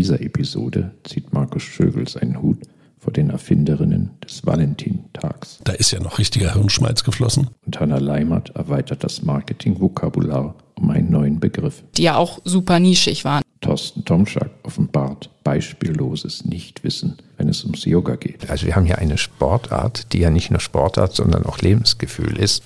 In dieser Episode zieht Markus Schögel seinen Hut vor den Erfinderinnen des Valentintags. Da ist ja noch richtiger Hirnschmalz geflossen. Und Hannah Leimert erweitert das Marketing-Vokabular um einen neuen Begriff. Die ja auch super nischig waren. Thorsten Tomschak offenbart beispielloses Nichtwissen, wenn es ums Yoga geht. Also wir haben hier eine Sportart, die ja nicht nur Sportart, sondern auch Lebensgefühl ist.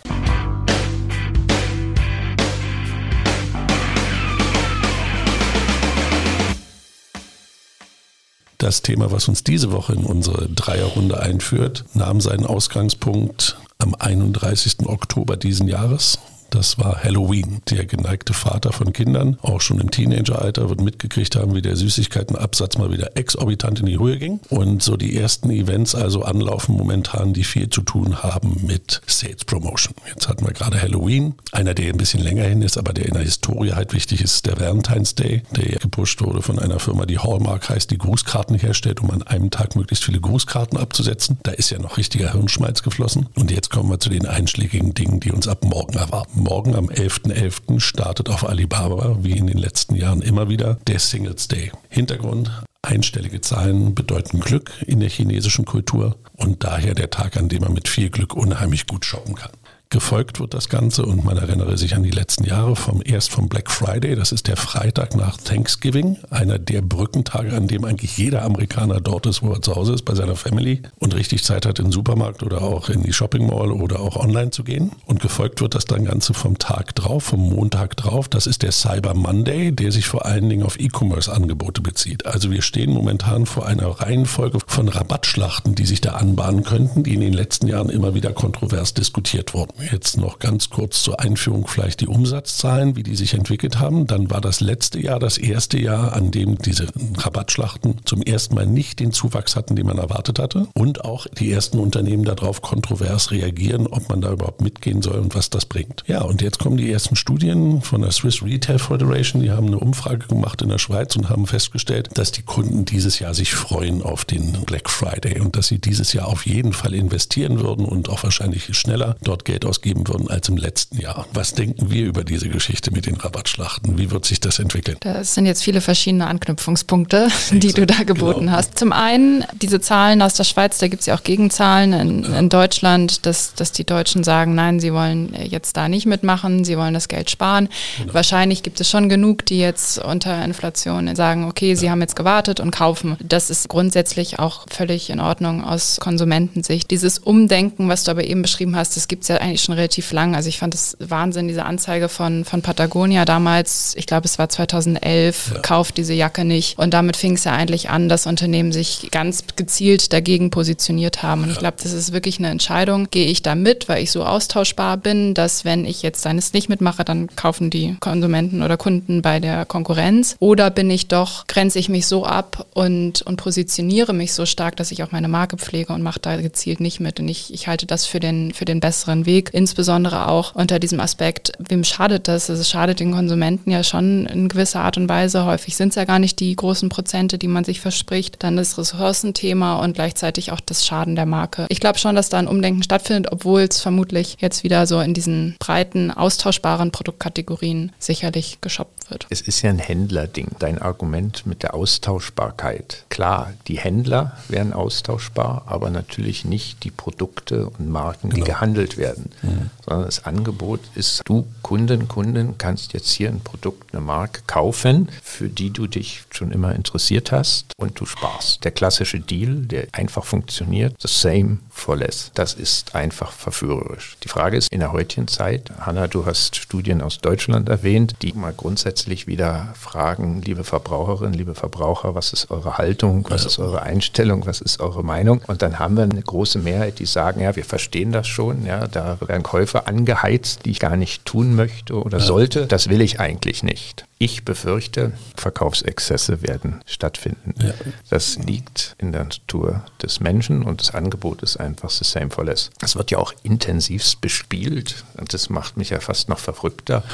Das Thema, was uns diese Woche in unsere Dreierrunde einführt, nahm seinen Ausgangspunkt am 31. Oktober diesen Jahres. Das war Halloween. Der geneigte Vater von Kindern, auch schon im Teenageralter, wird mitgekriegt haben, wie der Süßigkeitenabsatz mal wieder exorbitant in die Höhe ging. Und so die ersten Events also anlaufen momentan, die viel zu tun haben mit Sales Promotion. Jetzt hatten wir gerade Halloween. Einer, der ein bisschen länger hin ist, aber der in der Historie halt wichtig ist, der Valentine's Day, der gepusht wurde von einer Firma, die Hallmark heißt, die Grußkarten herstellt, um an einem Tag möglichst viele Grußkarten abzusetzen. Da ist ja noch richtiger Hirnschmalz geflossen. Und jetzt kommen wir zu den einschlägigen Dingen, die uns ab morgen erwarten morgen am 11.11. .11. startet auf Alibaba, wie in den letzten Jahren immer wieder, der Singles Day. Hintergrund, einstellige Zahlen bedeuten Glück in der chinesischen Kultur und daher der Tag, an dem man mit viel Glück unheimlich gut shoppen kann. Gefolgt wird das Ganze und man erinnere sich an die letzten Jahre vom erst vom Black Friday, das ist der Freitag nach Thanksgiving, einer der Brückentage, an dem eigentlich jeder Amerikaner dort ist, wo er zu Hause ist, bei seiner Family und richtig Zeit hat, in den Supermarkt oder auch in die Shopping Mall oder auch online zu gehen. Und gefolgt wird das dann Ganze vom Tag drauf, vom Montag drauf. Das ist der Cyber Monday, der sich vor allen Dingen auf E-Commerce-Angebote bezieht. Also wir stehen momentan vor einer Reihenfolge von Rabattschlachten, die sich da anbahnen könnten, die in den letzten Jahren immer wieder kontrovers diskutiert wurden. Jetzt noch ganz kurz zur Einführung vielleicht die Umsatzzahlen, wie die sich entwickelt haben. Dann war das letzte Jahr das erste Jahr, an dem diese Rabattschlachten zum ersten Mal nicht den Zuwachs hatten, den man erwartet hatte. Und auch die ersten Unternehmen darauf kontrovers reagieren, ob man da überhaupt mitgehen soll und was das bringt. Ja, und jetzt kommen die ersten Studien von der Swiss Retail Federation. Die haben eine Umfrage gemacht in der Schweiz und haben festgestellt, dass die Kunden dieses Jahr sich freuen auf den Black Friday und dass sie dieses Jahr auf jeden Fall investieren würden und auch wahrscheinlich schneller dort Geld ausgeben würden als im letzten Jahr. Was denken wir über diese Geschichte mit den Rabattschlachten? Wie wird sich das entwickeln? Das sind jetzt viele verschiedene Anknüpfungspunkte, die du da geboten genau. hast. Zum einen diese Zahlen aus der Schweiz, da gibt es ja auch Gegenzahlen in, ja. in, Deutschland, dass, dass die Deutschen sagen, nein, sie wollen jetzt da nicht mitmachen, sie wollen das Geld sparen. Genau. Wahrscheinlich gibt es schon genug, die jetzt unter Inflation sagen, okay, ja. sie haben jetzt gewartet und kaufen. Das ist grundsätzlich auch völlig in Ordnung aus Konsumentensicht. Dieses Umdenken, was du aber eben beschrieben hast, das gibt es ja eigentlich schon relativ lang. Also ich fand es Wahnsinn, diese Anzeige von, von Patagonia damals, ich glaube es war 2011, ja. kauft diese Jacke nicht. Und damit fing es ja eigentlich an, dass Unternehmen sich ganz gezielt dagegen positioniert haben. Und ja. ich glaube, das ist wirklich eine Entscheidung. Gehe ich da mit, weil ich so austauschbar bin, dass wenn ich jetzt eines nicht mitmache, dann kaufen die Konsumenten oder Kunden bei der Konkurrenz. Oder bin ich doch, grenze ich mich so ab und, und positioniere mich so stark, dass ich auch meine Marke pflege und mache da gezielt nicht mit. Und ich, ich halte das für den, für den besseren Weg insbesondere auch unter diesem Aspekt, wem schadet das? Also es schadet den Konsumenten ja schon in gewisser Art und Weise. Häufig sind es ja gar nicht die großen Prozente, die man sich verspricht. Dann das Ressourcenthema und gleichzeitig auch das Schaden der Marke. Ich glaube schon, dass da ein Umdenken stattfindet, obwohl es vermutlich jetzt wieder so in diesen breiten, austauschbaren Produktkategorien sicherlich geshoppt wird. Es ist ja ein Händlerding, dein Argument mit der Austauschbarkeit. Klar, die Händler wären austauschbar, aber natürlich nicht die Produkte und Marken, die genau. gehandelt werden mhm. sondern das Angebot ist, du Kunden, Kunden kannst jetzt hier ein Produkt, eine Marke kaufen, für die du dich schon immer interessiert hast und du sparst. Der klassische Deal, der einfach funktioniert, the same for less. Das ist einfach verführerisch. Die Frage ist in der heutigen Zeit, Hanna, du hast Studien aus Deutschland erwähnt, die mal grundsätzlich wieder fragen, liebe Verbraucherinnen, liebe Verbraucher, was ist eure Haltung, was ist eure Einstellung, was ist eure Meinung? Und dann haben wir eine große Mehrheit, die sagen, ja, wir verstehen das schon, ja, da werden Käufe angeheizt, die ich gar nicht tun möchte oder ja. sollte. Das will ich eigentlich nicht. Ich befürchte, Verkaufsexzesse werden stattfinden. Ja. Das liegt in der Natur des Menschen und das Angebot ist einfach the same for less. Es wird ja auch intensivst bespielt und das macht mich ja fast noch verrückter.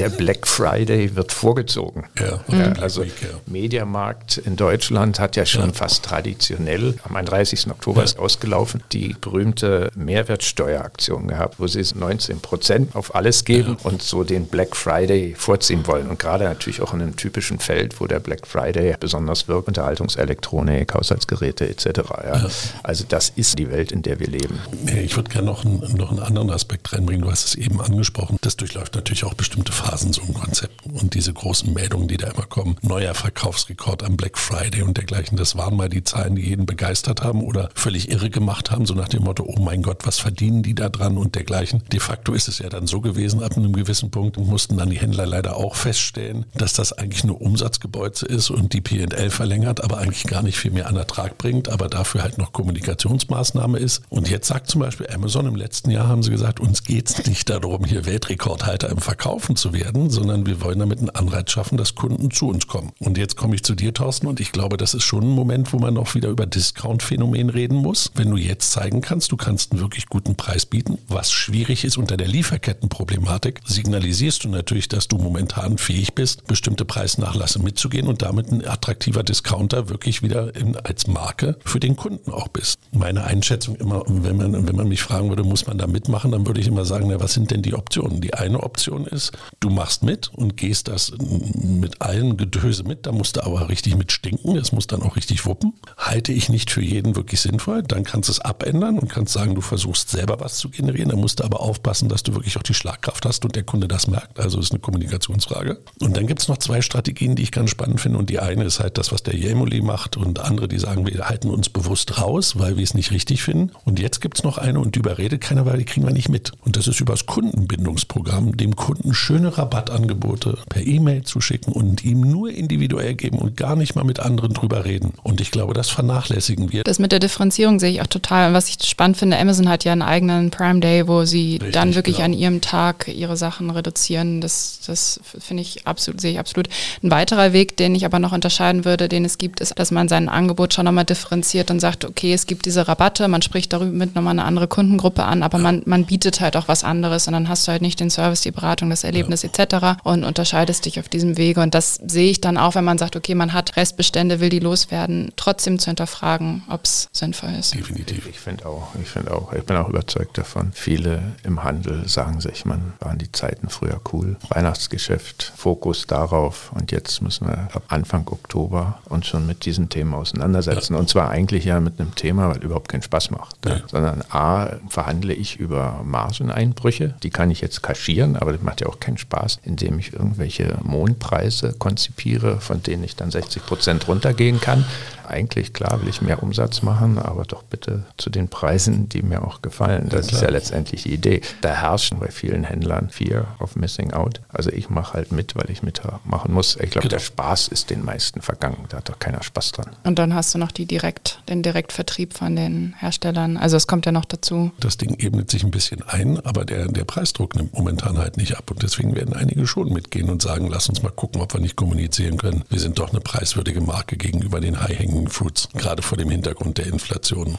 Der Black Friday wird vorgezogen. Ja, ja, also Week, ja. Mediamarkt in Deutschland hat ja schon fast traditionell am 31. Oktober ist ausgelaufen die berühmte Mehrwertsteueraktion gehabt, wo sie 19 Prozent auf alles geben und so den Black Friday vorziehen wollen. Und gerade natürlich auch in einem typischen Feld, wo der Black Friday besonders wirkt, Unterhaltungselektronik, Haushaltsgeräte etc. Ja. Also das ist die Welt, in der wir leben. Ich würde gerne noch, einen, noch einen anderen Aspekt reinbringen. Du hast es eben angesprochen. Das durchläuft natürlich auch bestimmte Phasen so ein Konzept. Und diese großen Meldungen, die da immer kommen, neuer Verkaufsrekord am Black Friday und dergleichen, das waren mal die Zahlen, die jeden begeistert haben oder völlig irre gemacht haben, so nach dem Motto, oh mein Gott, was verdienen die da dran und dergleichen. De facto ist es ja dann so gewesen, ab einem gewissen Punkt mussten dann die Händler leider auch feststellen, dass das eigentlich nur Umsatzgebäude ist und die P&L verlängert, aber eigentlich gar nicht viel mehr an Ertrag bringt, aber dafür halt noch Kommunikationsmaßnahme ist. Und jetzt sagt zum Beispiel Amazon, im letzten Jahr haben sie gesagt, uns geht es nicht darum, hier Weltrekordhalter im Verkaufen zu werden, sondern wir wollen damit einen Anreiz schaffen, dass Kunden zu uns kommen. Und jetzt komme ich zu dir, Thorsten, und ich glaube, das ist schon ein Moment, wo man auch wieder über Discount-Phänomen reden muss. Wenn du jetzt zeigen kannst, du kannst einen wirklich guten Preis bieten, was schwierig ist unter der Lieferkettenproblematik, signalisierst du natürlich, dass du momentan fähig bist, bestimmte Preisnachlasse mitzugehen und damit ein attraktiver Discounter wirklich wieder in, als Marke für den Kunden auch bist. Meine Einschätzung immer, wenn man, wenn man mich fragen würde, muss man da mitmachen, dann würde ich immer sagen, na, was sind denn die Optionen? Die eine Option ist, du machst mit und gehst das mit allen Gedöse mit, da musst du aber richtig mit stinken, es muss dann auch richtig wuppen. Halte ich nicht für jeden wirklich sinnvoll, dann kannst du es abändern und kannst sagen, du versuchst selber was zu generieren, dann musst du aber aufpassen, dass du wirklich auch die Schlagkraft hast und der Kunde das merkt. Also ist eine Kommunikationsfrage. Dann gibt es noch zwei Strategien, die ich ganz spannend finde und die eine ist halt das, was der Jelmoli macht und andere, die sagen, wir halten uns bewusst raus, weil wir es nicht richtig finden. Und jetzt gibt es noch eine und die überredet keiner, weil die kriegen wir nicht mit. Und das ist über das Kundenbindungsprogramm, dem Kunden schöne Rabattangebote per E-Mail zu schicken und ihm nur individuell geben und gar nicht mal mit anderen drüber reden. Und ich glaube, das vernachlässigen wir. Das mit der Differenzierung sehe ich auch total. Und was ich spannend finde, Amazon hat ja einen eigenen Prime Day, wo sie Richtig, dann wirklich genau. an ihrem Tag ihre Sachen reduzieren. Das, das finde ich absolut, sehe ich absolut. Ein weiterer Weg, den ich aber noch unterscheiden würde, den es gibt, ist, dass man sein Angebot schon nochmal differenziert und sagt, okay, es gibt diese Rabatte, man spricht darüber mit nochmal eine andere Kundengruppe an, aber man, man bietet halt auch was anderes und dann hast du halt nicht den Service, die Beratung, das Erlebnis ja. etc. und unterscheidest dich auf diesem Wege. Und das sehe ich dann auch, wenn man sagt, okay, man hat Restbestände, will die loswerden, trotzdem zu hinterfragen, ob es sinnvoll ist. Definitiv. Ich finde auch, ich finde auch, ich bin auch überzeugt davon. Viele im Handel sagen sich, man waren die Zeiten früher cool. Weihnachtsgeschäft, Fokus darauf und jetzt müssen wir ab Anfang Oktober uns schon mit diesen Themen auseinandersetzen. Und zwar eigentlich ja mit einem Thema, weil überhaupt keinen Spaß macht. Ja. Sondern A, verhandle ich über Margeneinbrüche, die kann ich jetzt kaschieren, aber das macht ja auch keinen Spaß, indem ich irgendwelche Mondpreise konzipiere, von denen ich dann 60 Prozent runtergehen kann eigentlich klar will ich mehr Umsatz machen, aber doch bitte zu den Preisen, die mir auch gefallen. Das ja, ist ja letztendlich die Idee. Da herrscht bei vielen Händlern Fear of Missing Out. Also ich mache halt mit, weil ich mitmachen muss. Ich glaube, genau. der Spaß ist den meisten vergangen. Da hat doch keiner Spaß dran. Und dann hast du noch die direkt, den Direktvertrieb von den Herstellern. Also es kommt ja noch dazu. Das Ding ebnet sich ein bisschen ein, aber der, der Preisdruck nimmt momentan halt nicht ab. Und deswegen werden einige schon mitgehen und sagen, lass uns mal gucken, ob wir nicht kommunizieren können. Wir sind doch eine preiswürdige Marke gegenüber den High-Hanging Fruits, gerade vor dem Hintergrund der Inflation.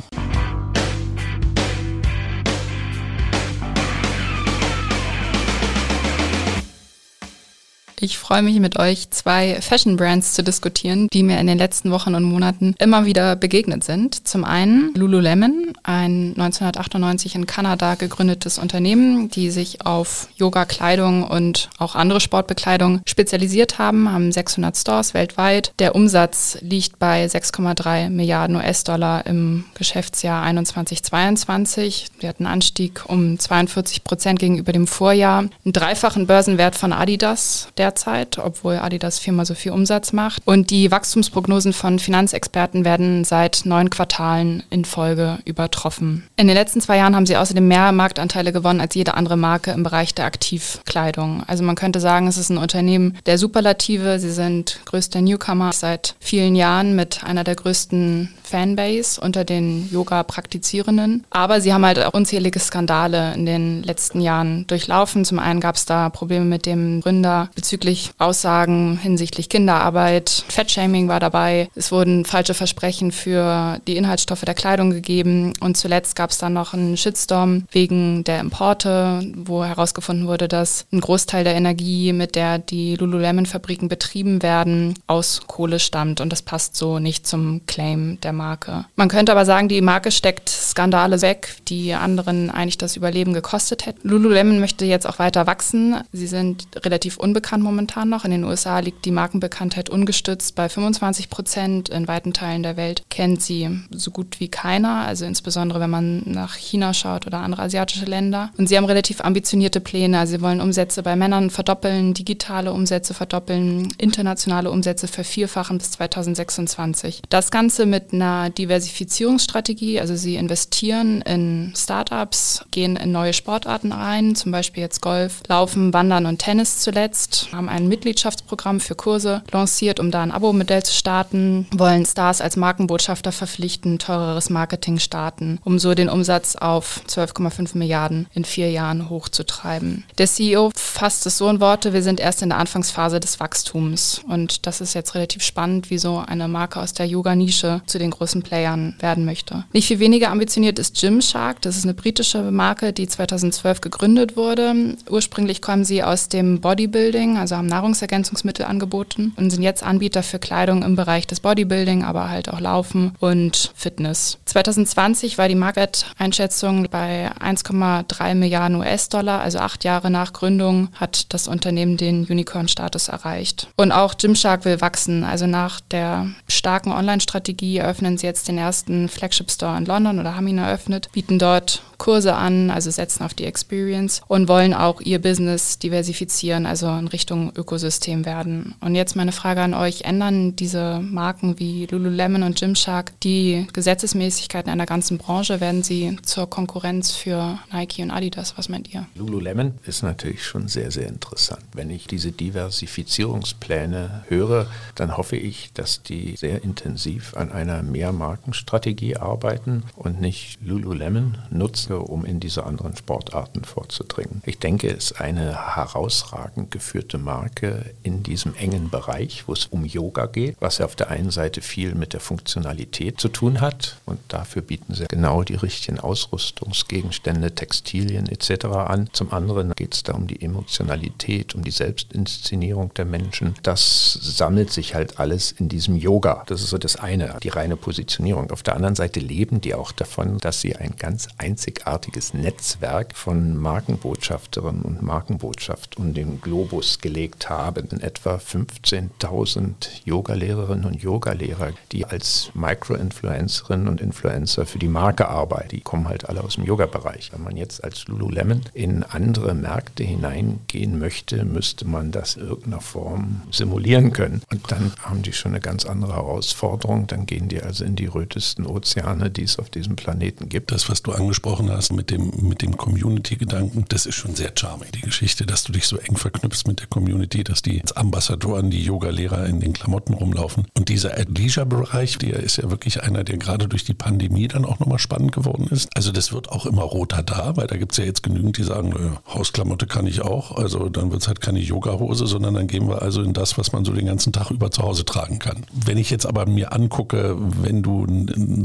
Ich freue mich mit euch, zwei Fashion Brands zu diskutieren, die mir in den letzten Wochen und Monaten immer wieder begegnet sind. Zum einen Lululemon, ein 1998 in Kanada gegründetes Unternehmen, die sich auf Yoga-Kleidung und auch andere Sportbekleidung spezialisiert haben, haben 600 Stores weltweit. Der Umsatz liegt bei 6,3 Milliarden US-Dollar im Geschäftsjahr 21-22. Wir hatten einen Anstieg um 42 Prozent gegenüber dem Vorjahr, einen dreifachen Börsenwert von Adidas, der derzeit, obwohl Adidas viermal so viel Umsatz macht. Und die Wachstumsprognosen von Finanzexperten werden seit neun Quartalen in Folge übertroffen. In den letzten zwei Jahren haben sie außerdem mehr Marktanteile gewonnen als jede andere Marke im Bereich der Aktivkleidung. Also man könnte sagen, es ist ein Unternehmen der Superlative. Sie sind größter Newcomer seit vielen Jahren mit einer der größten Fanbase unter den Yoga-Praktizierenden. Aber sie haben halt auch unzählige Skandale in den letzten Jahren durchlaufen. Zum einen gab es da Probleme mit dem Gründer bezüglich Aussagen hinsichtlich Kinderarbeit. Fettshaming war dabei. Es wurden falsche Versprechen für die Inhaltsstoffe der Kleidung gegeben. Und zuletzt gab es dann noch einen Shitstorm wegen der Importe, wo herausgefunden wurde, dass ein Großteil der Energie, mit der die Lululemon-Fabriken betrieben werden, aus Kohle stammt. Und das passt so nicht zum Claim der Marke. Man könnte aber sagen, die Marke steckt Skandale weg, die anderen eigentlich das Überleben gekostet hätten. Lululemon möchte jetzt auch weiter wachsen. Sie sind relativ unbekannt momentan noch. In den USA liegt die Markenbekanntheit ungestützt bei 25 Prozent. In weiten Teilen der Welt kennt sie so gut wie keiner, also insbesondere wenn man nach China schaut oder andere asiatische Länder. Und sie haben relativ ambitionierte Pläne. Also sie wollen Umsätze bei Männern verdoppeln, digitale Umsätze verdoppeln, internationale Umsätze vervierfachen bis 2026. Das Ganze mit einer Diversifizierungsstrategie. Also sie investieren in Startups, gehen in neue Sportarten rein, zum Beispiel jetzt Golf, Laufen, Wandern und Tennis zuletzt, haben ein Mitgliedschaftsprogramm für Kurse lanciert, um da ein Abo-Modell zu starten, wollen Stars als Markenbotschafter verpflichten, teureres Marketing starten, um so den Umsatz auf 12,5 Milliarden in vier Jahren hochzutreiben. Der CEO fasst es so in Worte, wir sind erst in der Anfangsphase des Wachstums und das ist jetzt relativ spannend, wie so eine Marke aus der Yoga-Nische zu den großen Playern werden möchte. Nicht viel weniger ambitioniert ist Gymshark, das ist eine britische Marke, die 2012 gegründet wurde. Ursprünglich kommen sie aus dem Bodybuilding, also haben Nahrungsergänzungsmittel angeboten und sind jetzt Anbieter für Kleidung im Bereich des Bodybuilding, aber halt auch Laufen und Fitness. 2020 war die Markteinschätzung bei 1,3 Milliarden US-Dollar, also acht Jahre nach Gründung hat das Unternehmen den Unicorn-Status erreicht. Und auch Gymshark will wachsen, also nach der starken Online-Strategie eröffnen sie jetzt den ersten Flagship-Store in London oder haben ihn eröffnet, bieten dort Kurse an, also setzen auf die Experience und wollen auch ihr Business diversifizieren, also in Richtung Ökosystem werden. Und jetzt meine Frage an euch, ändern diese Marken wie Lululemon und Gymshark die Gesetzesmäßigkeiten einer ganzen Branche? Werden sie zur Konkurrenz für Nike und Adidas? Was meint ihr? Lululemon ist natürlich schon sehr, sehr interessant. Wenn ich diese Diversifizierungspläne höre, dann hoffe ich, dass die sehr intensiv an einer Mehrmarkenstrategie arbeiten und nicht Lululemon nutzen um in diese anderen Sportarten vorzudringen. Ich denke, es ist eine herausragend geführte Marke in diesem engen Bereich, wo es um Yoga geht, was ja auf der einen Seite viel mit der Funktionalität zu tun hat und dafür bieten sie genau die richtigen Ausrüstungsgegenstände, Textilien etc. an. Zum anderen geht es da um die Emotionalität, um die Selbstinszenierung der Menschen. Das sammelt sich halt alles in diesem Yoga. Das ist so das eine, die reine Positionierung. Auf der anderen Seite leben die auch davon, dass sie ein ganz einzig einzigartiges Netzwerk von Markenbotschafterinnen und Markenbotschaft um den Globus gelegt haben. Etwa 15.000 Yogalehrerinnen und Yogalehrer, die als Micro-Influencerinnen und Influencer für die Marke arbeiten. Die kommen halt alle aus dem Yoga-Bereich. Wenn man jetzt als Lululemon in andere Märkte hineingehen möchte, müsste man das in irgendeiner Form simulieren können. Und dann haben die schon eine ganz andere Herausforderung. Dann gehen die also in die rötesten Ozeane, die es auf diesem Planeten gibt. Das, was du angesprochen hast, mit dem, mit dem Community-Gedanken, das ist schon sehr charming. Die Geschichte, dass du dich so eng verknüpfst mit der Community, dass die als Ambassadoren, die Yoga-Lehrer in den Klamotten rumlaufen. Und dieser Leisure-Bereich, der ist ja wirklich einer, der gerade durch die Pandemie dann auch nochmal spannend geworden ist. Also das wird auch immer roter da, weil da gibt es ja jetzt genügend, die sagen, nö, Hausklamotte kann ich auch. Also dann wird es halt keine Yoga-Hose, sondern dann gehen wir also in das, was man so den ganzen Tag über zu Hause tragen kann. Wenn ich jetzt aber mir angucke, wenn du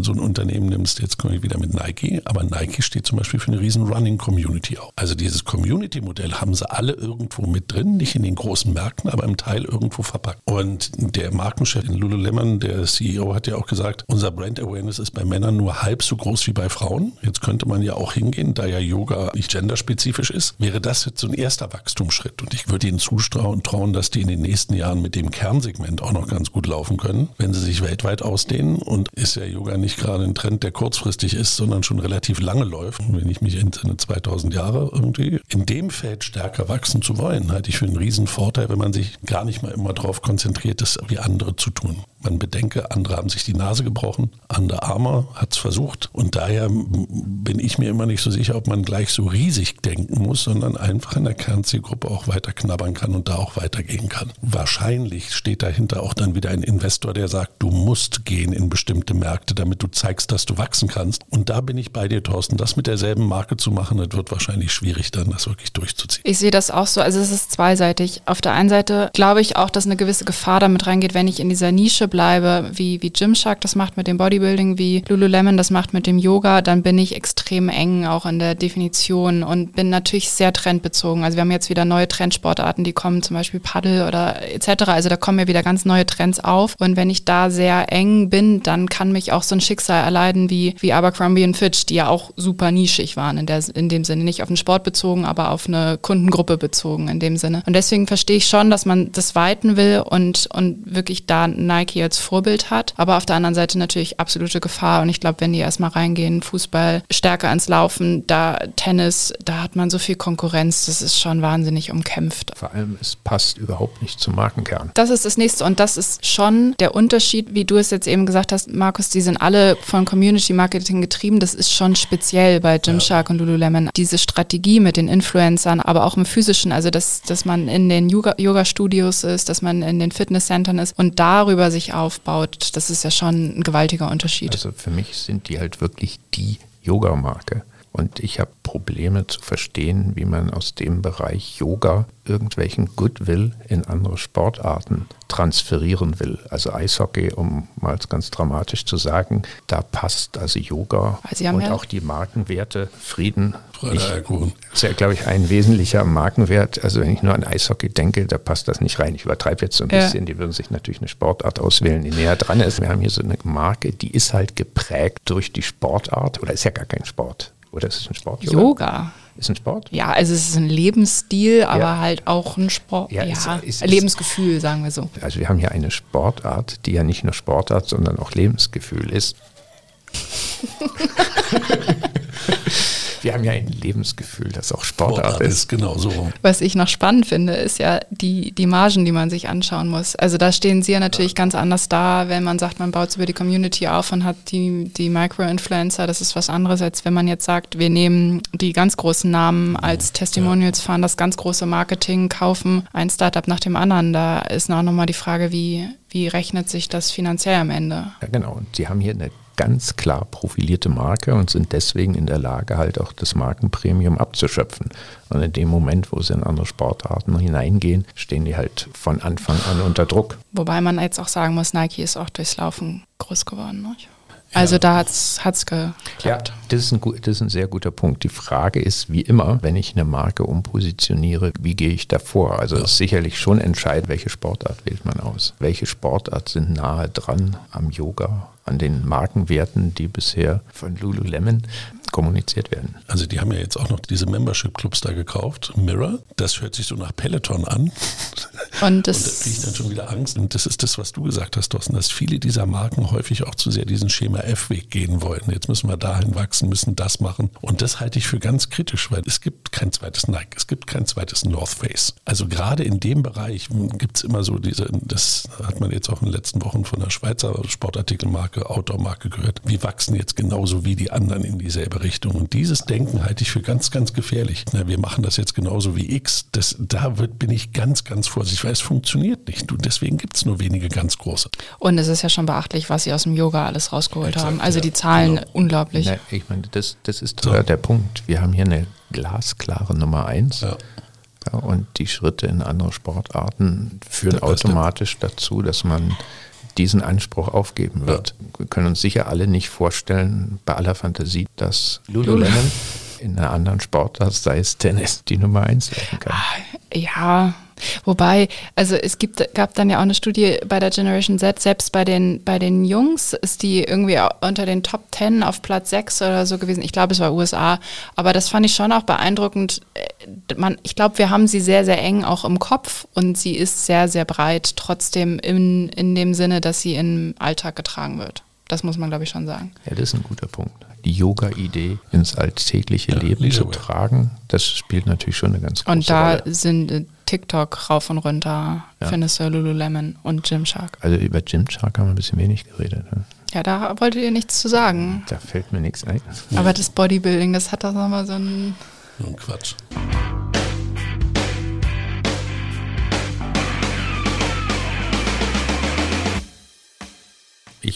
so ein Unternehmen nimmst, jetzt komme ich wieder mit Nike, aber Nike steht zum Beispiel für eine riesen Running-Community auch. Also dieses Community-Modell haben sie alle irgendwo mit drin, nicht in den großen Märkten, aber im Teil irgendwo verpackt. Und der Markenchef in Lululemon, der CEO, hat ja auch gesagt, unser Brand Awareness ist bei Männern nur halb so groß wie bei Frauen. Jetzt könnte man ja auch hingehen, da ja Yoga nicht genderspezifisch ist, wäre das jetzt so ein erster Wachstumsschritt. Und ich würde ihnen zutrauen, trauen, dass die in den nächsten Jahren mit dem Kernsegment auch noch ganz gut laufen können, wenn sie sich weltweit ausdehnen. Und ist ja Yoga nicht gerade ein Trend, der kurzfristig ist, sondern schon relativ lange läuft wenn ich mich entsinne, 2000 Jahre irgendwie, in dem Feld stärker wachsen zu wollen, halte ich für einen riesen Vorteil, wenn man sich gar nicht mal immer darauf konzentriert, das wie andere zu tun. Man bedenke, andere haben sich die Nase gebrochen, andere Armer hat es versucht. Und daher bin ich mir immer nicht so sicher, ob man gleich so riesig denken muss, sondern einfach in der Kernzielgruppe auch weiter knabbern kann und da auch weitergehen kann. Wahrscheinlich steht dahinter auch dann wieder ein Investor, der sagt, du musst gehen in bestimmte Märkte, damit du zeigst, dass du wachsen kannst. Und da bin ich bei dir, Thorsten. Das mit derselben Marke zu machen, das wird wahrscheinlich schwierig dann, das wirklich durchzuziehen. Ich sehe das auch so. Also es ist zweiseitig. Auf der einen Seite glaube ich auch, dass eine gewisse Gefahr damit reingeht, wenn ich in dieser Nische bleibe, wie, wie Gymshark das macht mit dem Bodybuilding, wie Lululemon das macht mit dem Yoga, dann bin ich extrem eng auch in der Definition und bin natürlich sehr trendbezogen. Also wir haben jetzt wieder neue Trendsportarten, die kommen, zum Beispiel Paddle oder etc. Also da kommen ja wieder ganz neue Trends auf. Und wenn ich da sehr eng bin, dann kann mich auch so ein Schicksal erleiden wie, wie Abercrombie und Fitch, die ja auch super nischig waren in, der, in dem Sinne. Nicht auf den Sport bezogen, aber auf eine Kundengruppe bezogen in dem Sinne. Und deswegen verstehe ich schon, dass man das weiten will und, und wirklich da Nike als Vorbild hat. Aber auf der anderen Seite natürlich absolute Gefahr. Und ich glaube, wenn die erstmal reingehen, Fußball stärker ans Laufen, da Tennis, da hat man so viel Konkurrenz, das ist schon wahnsinnig umkämpft. Vor allem, es passt überhaupt nicht zum Markenkern. Das ist das nächste und das ist schon der Unterschied, wie du es jetzt eben gesagt hast, Markus, die sind alle von Community Marketing getrieben. Das ist schon speziell bei Gymshark ja. und Lululemon. Diese Strategie mit den Influencern, aber auch im physischen, also dass, dass man in den Yoga-Studios ist, dass man in den Fitnesscentern ist und darüber sich aufbaut, das ist ja schon ein gewaltiger Unterschied. Also für mich sind die halt wirklich die Yoga-Marke. Und ich habe Probleme zu verstehen, wie man aus dem Bereich Yoga irgendwelchen Goodwill in andere Sportarten transferieren will. Also Eishockey, um mal ganz dramatisch zu sagen, da passt also Yoga und ja auch die Markenwerte Frieden. Ich, ist ja, glaube ich, ein wesentlicher Markenwert. Also wenn ich nur an Eishockey denke, da passt das nicht rein. Ich übertreibe jetzt so ein ja. bisschen. Die würden sich natürlich eine Sportart auswählen, die näher dran ist. Wir haben hier so eine Marke, die ist halt geprägt durch die Sportart oder ist ja gar kein Sport. Oder ist es ein Sport? Yoga. Yoga. Ist ein Sport? Ja, also es ist ein Lebensstil, aber ja. halt auch ein Sport. Ja, ja ist, ist, Lebensgefühl, sagen wir so. Also wir haben hier eine Sportart, die ja nicht nur Sportart, sondern auch Lebensgefühl ist. wir haben ja ein Lebensgefühl, das auch Sportart, Sportart ist. ist. Genau so. Was ich noch spannend finde, ist ja die, die Margen, die man sich anschauen muss. Also da stehen Sie ja natürlich ja. ganz anders da, wenn man sagt, man baut es über die Community auf und hat die, die Micro-Influencer. Das ist was anderes, als wenn man jetzt sagt, wir nehmen die ganz großen Namen als Testimonials, fahren das ganz große Marketing, kaufen ein Startup nach dem anderen. Da ist auch nochmal die Frage, wie, wie rechnet sich das finanziell am Ende? Ja, genau. Und Sie haben hier eine ganz klar profilierte Marke und sind deswegen in der Lage, halt auch das Markenpremium abzuschöpfen. Und in dem Moment, wo sie in andere Sportarten hineingehen, stehen die halt von Anfang an unter Druck. Wobei man jetzt auch sagen muss, Nike ist auch durchs Laufen groß geworden. Ne? Also da hat es geklappt. Ja, das ist, ein, das ist ein sehr guter Punkt. Die Frage ist, wie immer, wenn ich eine Marke umpositioniere, wie gehe ich davor? Also ja. ist sicherlich schon entscheidend, welche Sportart wählt man aus. Welche Sportart sind nahe dran am Yoga, an den Markenwerten, die bisher von Lululemon kommuniziert werden. Also die haben ja jetzt auch noch diese Membership-Clubs da gekauft. Mirror, das hört sich so nach Peloton an. Und, das und da kriege ich dann schon wieder Angst. Und das ist das, was du gesagt hast, Thorsten, dass viele dieser Marken häufig auch zu sehr diesen Schema F-Weg gehen wollen. Jetzt müssen wir dahin wachsen, müssen das machen. Und das halte ich für ganz kritisch, weil es gibt kein zweites Nike, es gibt kein zweites North Face. Also gerade in dem Bereich gibt es immer so diese, das hat man jetzt auch in den letzten Wochen von der Schweizer Sportartikelmarke, Outdoor-Marke gehört. Wir wachsen jetzt genauso wie die anderen in dieselbe Richtung. Und dieses Denken halte ich für ganz, ganz gefährlich. Na, wir machen das jetzt genauso wie X. Das, da wird, bin ich ganz, ganz vorsichtig, weil es funktioniert nicht. Und deswegen gibt es nur wenige ganz große. Und es ist ja schon beachtlich, was sie aus dem Yoga alles rausgeholt Exakt, haben. Also ja, die Zahlen genau. unglaublich. Na, ich meine, das, das ist so. der Punkt. Wir haben hier eine glasklare Nummer eins. Ja. Ja, und die Schritte in andere Sportarten führen automatisch dazu, dass man diesen Anspruch aufgeben wird. Ja. Wir können uns sicher alle nicht vorstellen, bei aller Fantasie, dass Lululemon in einer anderen Sportart, sei es Tennis, die Nummer eins werden kann. Ah, ja, Wobei, also es gibt, gab dann ja auch eine Studie bei der Generation Z, selbst bei den, bei den Jungs ist die irgendwie unter den Top Ten auf Platz 6 oder so gewesen. Ich glaube, es war USA. Aber das fand ich schon auch beeindruckend. Äh, man, ich glaube, wir haben sie sehr, sehr eng auch im Kopf und sie ist sehr, sehr breit, trotzdem in, in dem Sinne, dass sie im Alltag getragen wird. Das muss man, glaube ich, schon sagen. Ja, das ist ein guter Punkt. Die Yoga-Idee ins alltägliche ja, Leben zu tragen, das spielt natürlich schon eine ganz große Rolle. Und da Rolle. sind äh, TikTok rauf und runter, ja. findest du Lululemon und Gymshark. Also über Gymshark haben wir ein bisschen wenig geredet. Ne? Ja, da wolltet ihr nichts zu sagen. Da fällt mir nichts ein. Aber das Bodybuilding, das hat doch nochmal so ein... So ein Quatsch.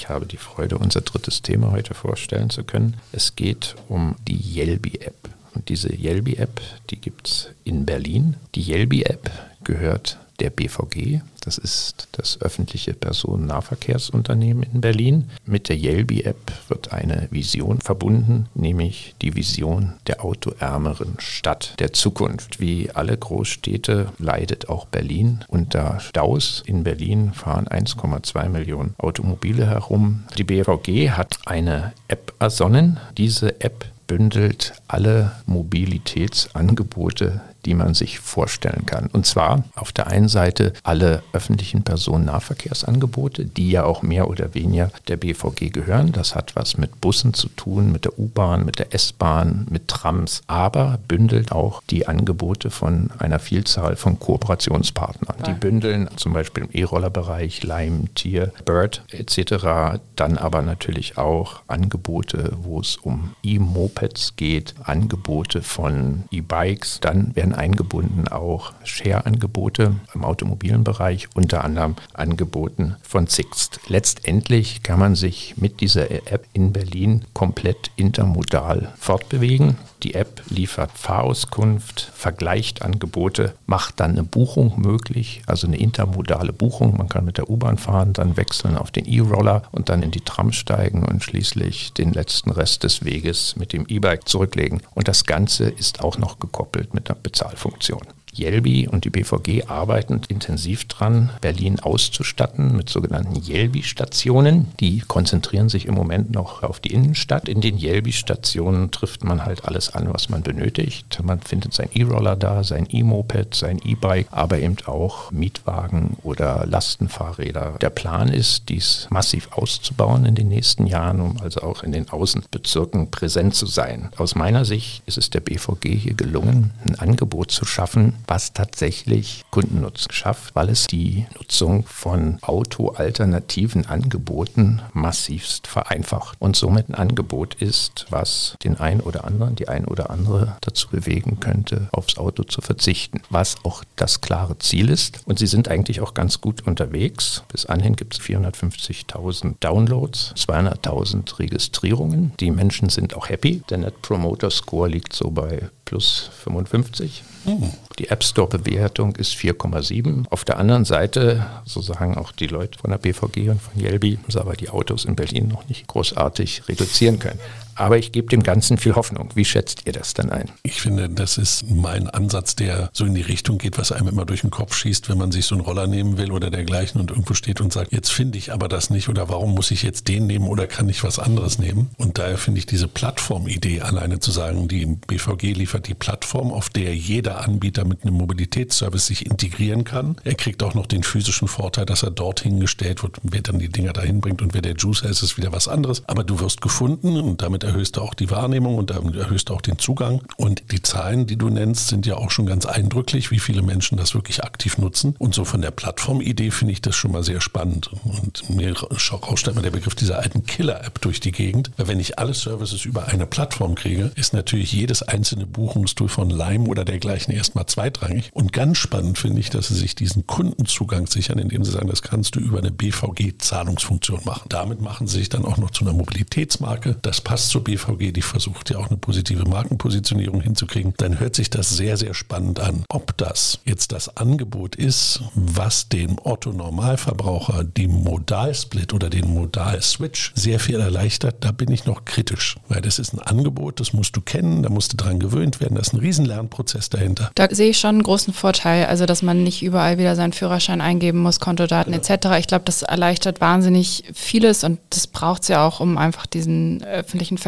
Habe die Freude, unser drittes Thema heute vorstellen zu können. Es geht um die Yelby-App. Und diese Yelby-App, die gibt es in Berlin. Die Yelby-App gehört der BVG. Das ist das öffentliche Personennahverkehrsunternehmen in Berlin. Mit der Yelby-App wird eine Vision verbunden, nämlich die Vision der autoärmeren Stadt der Zukunft. Wie alle Großstädte leidet auch Berlin unter Staus. In Berlin fahren 1,2 Millionen Automobile herum. Die BVG hat eine App ersonnen. Diese App bündelt alle Mobilitätsangebote die man sich vorstellen kann. Und zwar auf der einen Seite alle öffentlichen Personennahverkehrsangebote, die ja auch mehr oder weniger der BVG gehören. Das hat was mit Bussen zu tun, mit der U-Bahn, mit der S-Bahn, mit Trams, aber bündelt auch die Angebote von einer Vielzahl von Kooperationspartnern. Die bündeln zum Beispiel im E-Roller-Bereich Lime, Tier, Bird etc. Dann aber natürlich auch Angebote, wo es um E-Mopeds geht, Angebote von E-Bikes. Dann werden eingebunden auch Share-Angebote im automobilen Bereich, unter anderem angeboten von Sixt. Letztendlich kann man sich mit dieser App in Berlin komplett intermodal fortbewegen. Die App liefert Fahrauskunft, vergleicht Angebote, macht dann eine Buchung möglich, also eine intermodale Buchung. Man kann mit der U-Bahn fahren, dann wechseln auf den E-Roller und dann in die Tram steigen und schließlich den letzten Rest des Weges mit dem E-Bike zurücklegen. Und das Ganze ist auch noch gekoppelt mit einer Bezahlfunktion. Jelbi und die BVG arbeiten intensiv dran, Berlin auszustatten mit sogenannten Jelbi-Stationen. Die konzentrieren sich im Moment noch auf die Innenstadt. In den Jelbi-Stationen trifft man halt alles an, was man benötigt. Man findet sein E-Roller da, sein E-Moped, sein E-Bike, aber eben auch Mietwagen oder Lastenfahrräder. Der Plan ist, dies massiv auszubauen in den nächsten Jahren, um also auch in den Außenbezirken präsent zu sein. Aus meiner Sicht ist es der BVG hier gelungen, ein Angebot zu schaffen, was tatsächlich Kundennutzen schafft, weil es die Nutzung von autoalternativen Angeboten massivst vereinfacht und somit ein Angebot ist, was den einen oder anderen, die ein oder andere dazu bewegen könnte, aufs Auto zu verzichten, was auch das klare Ziel ist. Und sie sind eigentlich auch ganz gut unterwegs. Bis anhin gibt es 450.000 Downloads, 200.000 Registrierungen. Die Menschen sind auch happy. Der Net Promoter Score liegt so bei plus 55. Mhm. Die App Store-Bewertung ist 4,7. Auf der anderen Seite, so sagen auch die Leute von der BVG und von Yelby, aber die Autos in Berlin noch nicht großartig reduzieren können. Aber ich gebe dem Ganzen viel Hoffnung. Wie schätzt ihr das dann ein? Ich finde, das ist mein Ansatz, der so in die Richtung geht, was einem immer durch den Kopf schießt, wenn man sich so einen Roller nehmen will oder dergleichen und irgendwo steht und sagt, jetzt finde ich aber das nicht oder warum muss ich jetzt den nehmen oder kann ich was anderes nehmen? Und daher finde ich diese Plattformidee alleine zu sagen, die BVG liefert die Plattform, auf der jeder Anbieter mit einem Mobilitätsservice sich integrieren kann. Er kriegt auch noch den physischen Vorteil, dass er dorthin gestellt wird, wer dann die Dinger dahin bringt und wer der Juicer ist, ist wieder was anderes. Aber du wirst gefunden und damit erhöhst du auch die Wahrnehmung und damit erhöhst du auch den Zugang. Und die Zahlen, die du nennst, sind ja auch schon ganz eindrücklich, wie viele Menschen das wirklich aktiv nutzen. Und so von der Plattformidee finde ich das schon mal sehr spannend. Und mir rauscht immer der Begriff dieser alten Killer-App durch die Gegend. Weil wenn ich alle Services über eine Plattform kriege, ist natürlich jedes einzelne Buchungstool von Lime oder dergleichen erstmal zweitrangig. Und ganz spannend finde ich, dass sie sich diesen Kundenzugang sichern, indem sie sagen, das kannst du über eine BVG-Zahlungsfunktion machen. Damit machen sie sich dann auch noch zu einer Mobilitätsmarke. Das passt zur BVG, die versucht ja auch eine positive Markenpositionierung hinzukriegen. Dann hört sich das sehr, sehr spannend an. Ob das jetzt das Angebot ist, was dem Otto Normalverbraucher die Modalsplit oder den Modal-Switch sehr viel erleichtert, da bin ich noch kritisch. Weil das ist ein Angebot, das musst du kennen, da musst du dran gewöhnt werden, das ist ein Riesenlernprozess dahinter. Da sehe ich schon einen großen Vorteil, also dass man nicht überall wieder seinen Führerschein eingeben muss, Kontodaten ja. etc. Ich glaube, das erleichtert wahnsinnig vieles und das braucht es ja auch, um einfach diesen öffentlichen Verkehr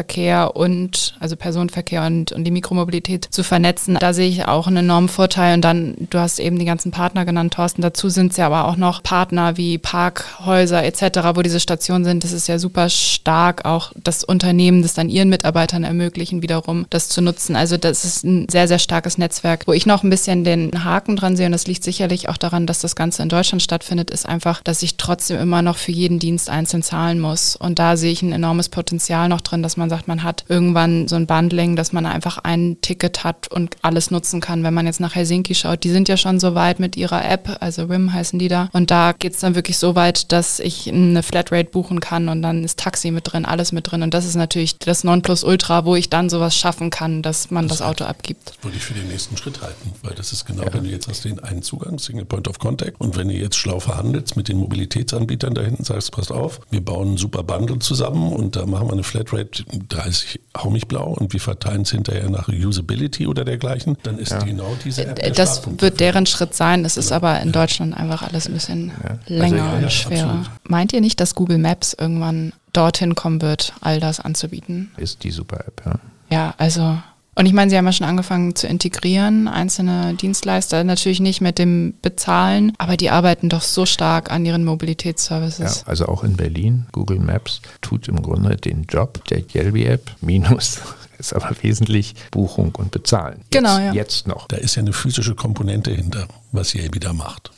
und also Personenverkehr und, und die Mikromobilität zu vernetzen. Da sehe ich auch einen enormen Vorteil und dann, du hast eben die ganzen Partner genannt, Thorsten, dazu sind es ja aber auch noch Partner wie Parkhäuser etc., wo diese Stationen sind. Das ist ja super stark, auch das Unternehmen, das dann ihren Mitarbeitern ermöglichen, wiederum das zu nutzen. Also das ist ein sehr, sehr starkes Netzwerk. Wo ich noch ein bisschen den Haken dran sehe, und das liegt sicherlich auch daran, dass das Ganze in Deutschland stattfindet, ist einfach, dass ich trotzdem immer noch für jeden Dienst einzeln zahlen muss. Und da sehe ich ein enormes Potenzial noch drin, dass man man sagt, man hat irgendwann so ein Bundling, dass man einfach ein Ticket hat und alles nutzen kann. Wenn man jetzt nach Helsinki schaut, die sind ja schon so weit mit ihrer App, also RIM heißen die da. Und da geht's dann wirklich so weit, dass ich eine Flatrate buchen kann und dann ist Taxi mit drin, alles mit drin. Und das ist natürlich das Nonplusultra, wo ich dann sowas schaffen kann, dass man das, das Auto abgibt. Das würde ich für den nächsten Schritt halten, weil das ist genau, ja. wenn du jetzt hast den einen Zugang, Single Point of Contact, und wenn du jetzt schlau verhandelst mit den Mobilitätsanbietern da hinten, sagst, passt auf, wir bauen einen super Bundle zusammen und da machen wir eine Flatrate 30 hau mich blau und wir verteilen es hinterher nach Usability oder dergleichen, dann ist ja. genau diese App äh, Das wird deren Schritt sein. Es ist genau. aber in ja. Deutschland einfach alles ein bisschen ja. länger also, und schwerer. Absolut. Meint ihr nicht, dass Google Maps irgendwann dorthin kommen wird, all das anzubieten? Ist die super App, ja. Ja, also und ich meine, Sie haben ja schon angefangen zu integrieren, einzelne Dienstleister, natürlich nicht mit dem Bezahlen, aber die arbeiten doch so stark an ihren Mobilitätsservices. Ja, also auch in Berlin, Google Maps tut im Grunde den Job der Yelby-App minus ist aber wesentlich Buchung und Bezahlen. Jetzt, genau, ja. Jetzt noch. Da ist ja eine physische Komponente hinter, was Yelby da macht.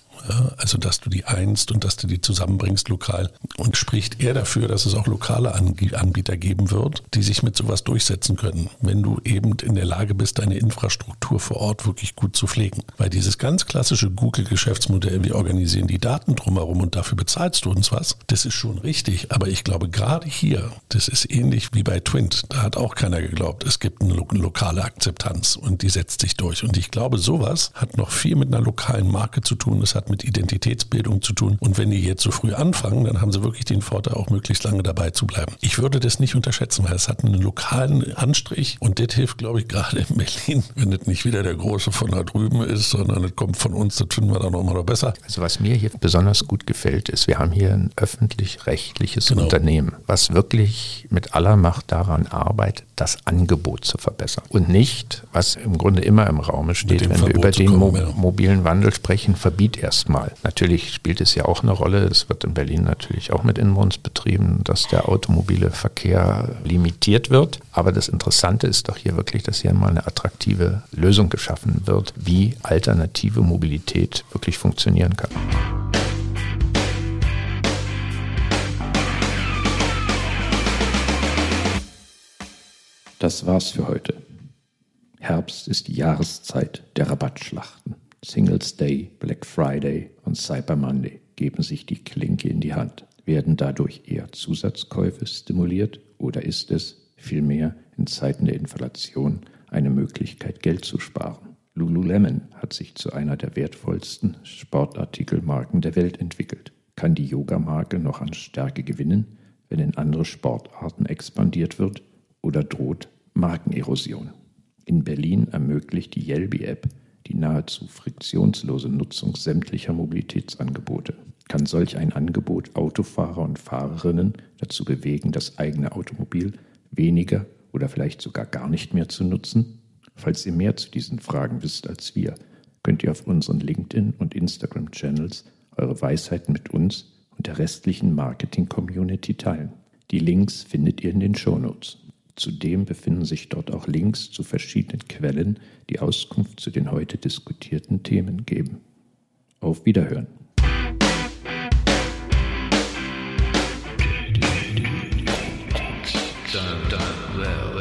Also, dass du die einst und dass du die zusammenbringst lokal. Und spricht eher dafür, dass es auch lokale Anbieter geben wird, die sich mit sowas durchsetzen können, wenn du eben in der Lage bist, deine Infrastruktur vor Ort wirklich gut zu pflegen. Weil dieses ganz klassische Google-Geschäftsmodell, wir organisieren die Daten drumherum und dafür bezahlst du uns was, das ist schon richtig. Aber ich glaube, gerade hier, das ist ähnlich wie bei Twint, da hat auch keiner geglaubt, es gibt eine lokale Akzeptanz und die setzt sich durch. Und ich glaube, sowas hat noch viel mit einer lokalen Marke zu tun. Es hat mit Identitätsbildung zu tun. Und wenn die jetzt so früh anfangen, dann haben sie wirklich den Vorteil, auch möglichst lange dabei zu bleiben. Ich würde das nicht unterschätzen, weil es hat einen lokalen Anstrich und das hilft, glaube ich, gerade in Berlin, wenn es nicht wieder der Große von da drüben ist, sondern es kommt von uns, das finden wir dann auch mal noch besser. Also was mir hier besonders gut gefällt, ist, wir haben hier ein öffentlich-rechtliches genau. Unternehmen, was wirklich mit aller Macht daran arbeitet, das Angebot zu verbessern. Und nicht, was im Grunde immer im Raume steht, wenn Verbot wir über den kommen, Mo ja. mobilen Wandel sprechen, verbiet erst erstmal. Natürlich spielt es ja auch eine Rolle, es wird in Berlin natürlich auch mit Inbrunst betrieben, dass der automobile Verkehr limitiert wird. Aber das Interessante ist doch hier wirklich, dass hier mal eine attraktive Lösung geschaffen wird, wie alternative Mobilität wirklich funktionieren kann. Das war's für heute. Herbst ist die Jahreszeit der Rabattschlachten. Singles Day, Black Friday und Cyber Monday geben sich die Klinke in die Hand. Werden dadurch eher Zusatzkäufe stimuliert oder ist es vielmehr in Zeiten der Inflation eine Möglichkeit, Geld zu sparen? Lululemon hat sich zu einer der wertvollsten Sportartikelmarken der Welt entwickelt. Kann die Yoga-Marke noch an Stärke gewinnen, wenn in andere Sportarten expandiert wird oder droht Markenerosion? In Berlin ermöglicht die Yelby-App die nahezu friktionslose Nutzung sämtlicher Mobilitätsangebote. Kann solch ein Angebot Autofahrer und Fahrerinnen dazu bewegen, das eigene Automobil weniger oder vielleicht sogar gar nicht mehr zu nutzen? Falls ihr mehr zu diesen Fragen wisst als wir, könnt ihr auf unseren LinkedIn- und Instagram-Channels eure Weisheiten mit uns und der restlichen Marketing-Community teilen. Die Links findet ihr in den Show Notes. Zudem befinden sich dort auch Links zu verschiedenen Quellen, die Auskunft zu den heute diskutierten Themen geben. Auf Wiederhören. Marketing